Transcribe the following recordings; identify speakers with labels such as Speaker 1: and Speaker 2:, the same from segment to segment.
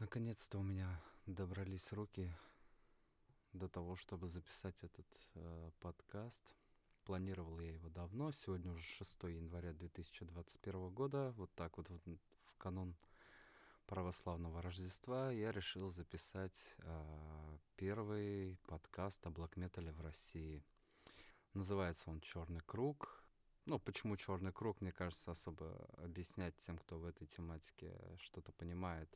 Speaker 1: Наконец-то у меня добрались руки до того, чтобы записать этот э, подкаст. Планировал я его давно, сегодня уже 6 января 2021 года, вот так вот в, в канун православного Рождества я решил записать э, первый подкаст о блокметале в России. Называется он «Черный круг». Ну, почему черный круг, мне кажется, особо объяснять тем, кто в этой тематике что-то понимает,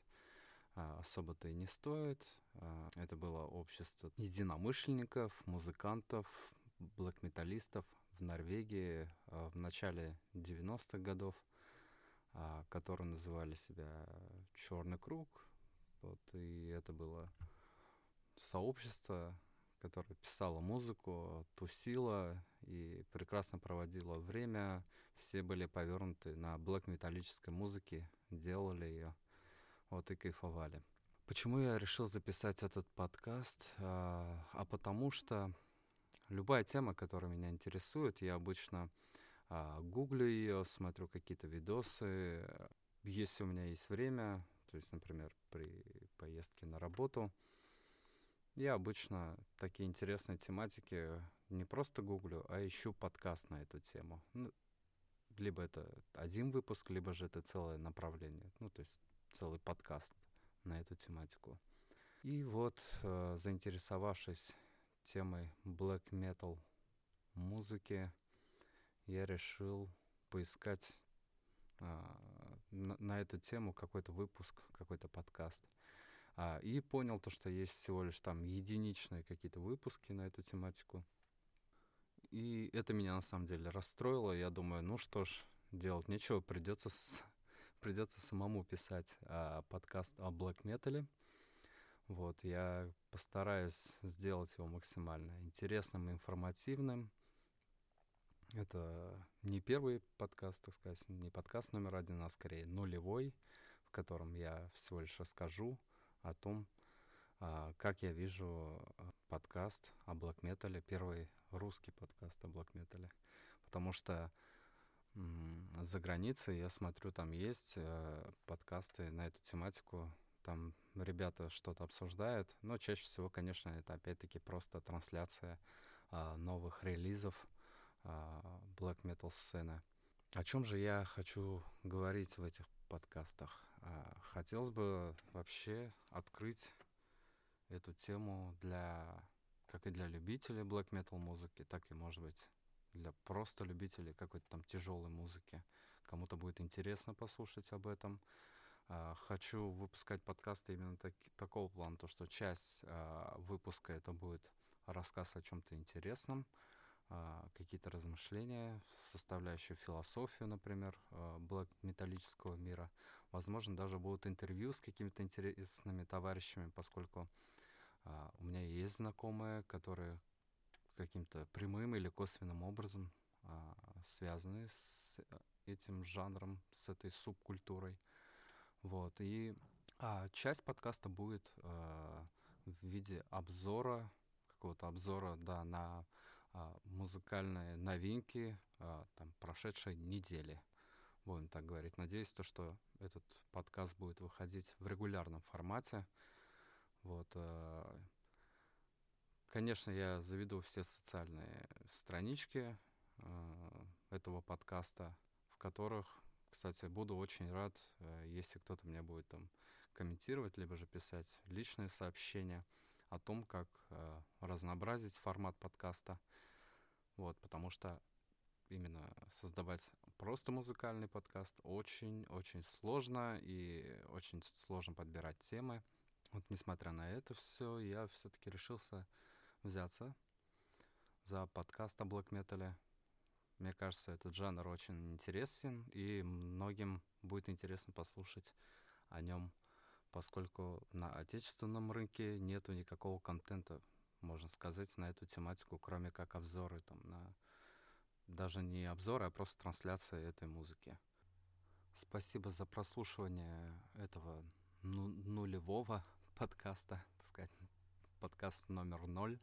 Speaker 1: особо-то и не стоит. А, это было общество единомышленников, музыкантов, блэк-металлистов в Норвегии а, в начале 90-х годов, которые называли себя «Черный круг». Вот, и это было сообщество, которая писала музыку, тусила и прекрасно проводила время. Все были повернуты на блэк-металлической музыке, делали ее, вот и кайфовали. Почему я решил записать этот подкаст? А, а потому что любая тема, которая меня интересует, я обычно а, гуглю ее, смотрю какие-то видосы. Если у меня есть время, то есть, например, при поездке на работу, я обычно такие интересные тематики не просто гуглю, а ищу подкаст на эту тему. Ну, либо это один выпуск, либо же это целое направление. Ну, то есть целый подкаст на эту тематику. И вот, э, заинтересовавшись темой black metal музыки, я решил поискать э, на, на эту тему какой-то выпуск, какой-то подкаст. А, и понял то, что есть всего лишь там единичные какие-то выпуски на эту тематику. И это меня на самом деле расстроило. Я думаю, ну что ж, делать нечего, придется. Придется самому писать а, подкаст о блэк метале. Вот, я постараюсь сделать его максимально интересным и информативным. Это не первый подкаст, так сказать, не подкаст номер один, а скорее нулевой, в котором я всего лишь расскажу о том, а, как я вижу а, подкаст о блокметале, первый русский подкаст о блокметале. Потому что за границей я смотрю, там есть э, подкасты на эту тематику, там ребята что-то обсуждают, но чаще всего, конечно, это опять-таки просто трансляция а, новых релизов black metal сцены. О чем же я хочу говорить в этих подкастах. А, хотелось бы вообще открыть эту тему для как и для любителей black metal музыки, так и, может быть, для просто любителей какой-то там тяжелой музыки. Кому-то будет интересно послушать об этом. Uh, хочу выпускать подкасты именно так, такого плана, то что часть uh, выпуска это будет рассказ о чем-то интересном, а, какие-то размышления, составляющую философию, например, а, блэк-металлического мира. Возможно, даже будут интервью с какими-то интересными товарищами, поскольку а, у меня есть знакомые, которые каким-то прямым или косвенным образом связаны с этим жанром, с этой субкультурой. Вот. И а, часть подкаста будет а, в виде обзора, какого-то обзора, да, на а, музыкальные новинки а, там, прошедшей недели, будем так говорить. Надеюсь, то, что этот подкаст будет выходить в регулярном формате. Вот, а, конечно, я заведу все социальные странички а, этого подкаста, в которых, кстати, буду очень рад, а, если кто-то мне будет там комментировать, либо же писать личные сообщения о том, как э, разнообразить формат подкаста. Вот, потому что именно создавать просто музыкальный подкаст очень-очень сложно и очень сложно подбирать темы. Вот несмотря на это все, я все-таки решился взяться за подкаст о блэк метале. Мне кажется, этот жанр очень интересен, и многим будет интересно послушать о нем поскольку на отечественном рынке нету никакого контента, можно сказать, на эту тематику, кроме как обзоры там на даже не обзоры, а просто трансляция этой музыки. Спасибо за прослушивание этого ну, нулевого подкаста, так сказать, подкаст номер ноль.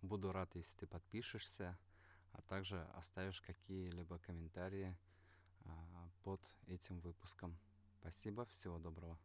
Speaker 1: Буду рад, если ты подпишешься, а также оставишь какие-либо комментарии а, под этим выпуском. Спасибо, всего доброго.